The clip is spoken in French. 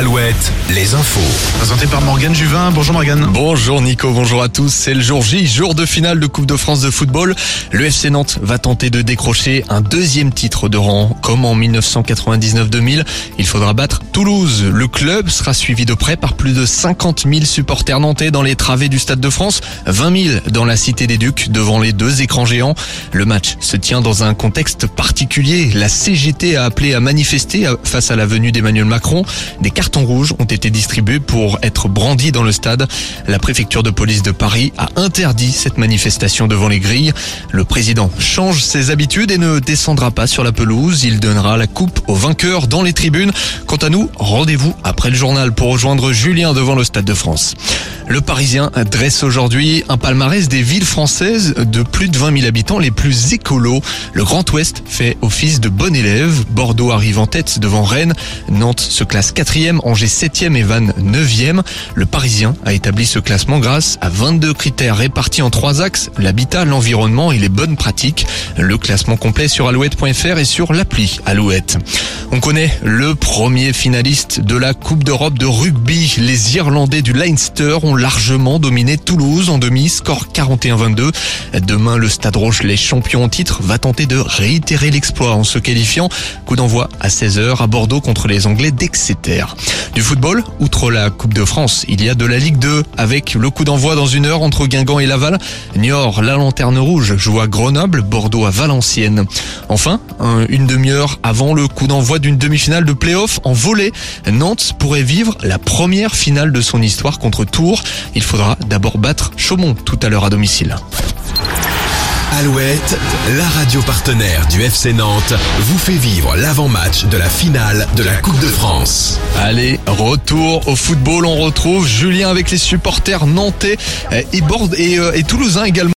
al Les infos. Présenté par Morgane Juvin. Bonjour Morgane. Bonjour Nico, bonjour à tous. C'est le jour J, jour de finale de Coupe de France de football. Le FC Nantes va tenter de décrocher un deuxième titre de rang. Comme en 1999-2000, il faudra battre Toulouse. Le club sera suivi de près par plus de 50 000 supporters nantais dans les travées du Stade de France, 20 000 dans la Cité des Ducs devant les deux écrans géants. Le match se tient dans un contexte particulier. La CGT a appelé à manifester face à la venue d'Emmanuel Macron. Des cartons rouges ont été distribués pour être brandis dans le stade. La préfecture de police de Paris a interdit cette manifestation devant les grilles. Le président change ses habitudes et ne descendra pas sur la pelouse. Il donnera la coupe aux vainqueurs dans les tribunes. Quant à nous, rendez-vous après le journal pour rejoindre Julien devant le Stade de France. Le Parisien dresse aujourd'hui un palmarès des villes françaises de plus de 20 000 habitants les plus écolos. Le Grand Ouest fait office de bon élève. Bordeaux arrive en tête devant Rennes. Nantes se classe quatrième, Angers septième et Vannes neuvième. Le Parisien a établi ce classement grâce à 22 critères répartis en trois axes, l'habitat, l'environnement et les bonnes pratiques. Le classement complet sur alouette.fr et sur l'appli Alouette. On connaît le premier finaliste de la Coupe d'Europe de rugby. Les Irlandais du Leinster ont largement dominé Toulouse en demi, score 41-22. Demain, le Stade Roche, les champions en titre, va tenter de réitérer l'exploit en se qualifiant. Coup d'envoi à 16h à Bordeaux contre les Anglais d'Exeter. Du football, outre la Coupe de France, il y a de la Ligue 2 avec le coup d'envoi dans une heure entre Guingamp et Laval. Niort, la Lanterne Rouge, joue à Grenoble, Bordeaux à Valenciennes. Enfin, une demi-heure avant le coup d'envoi d'une demi-finale de play-off en volée, Nantes pourrait vivre la première finale de son histoire contre Tours. Il faudra d'abord battre Chaumont tout à l'heure à domicile. Alouette, la radio partenaire du FC Nantes, vous fait vivre l'avant-match de la finale de la Coupe de France. Allez, retour au football. On retrouve Julien avec les supporters nantais et, et, et toulousains également.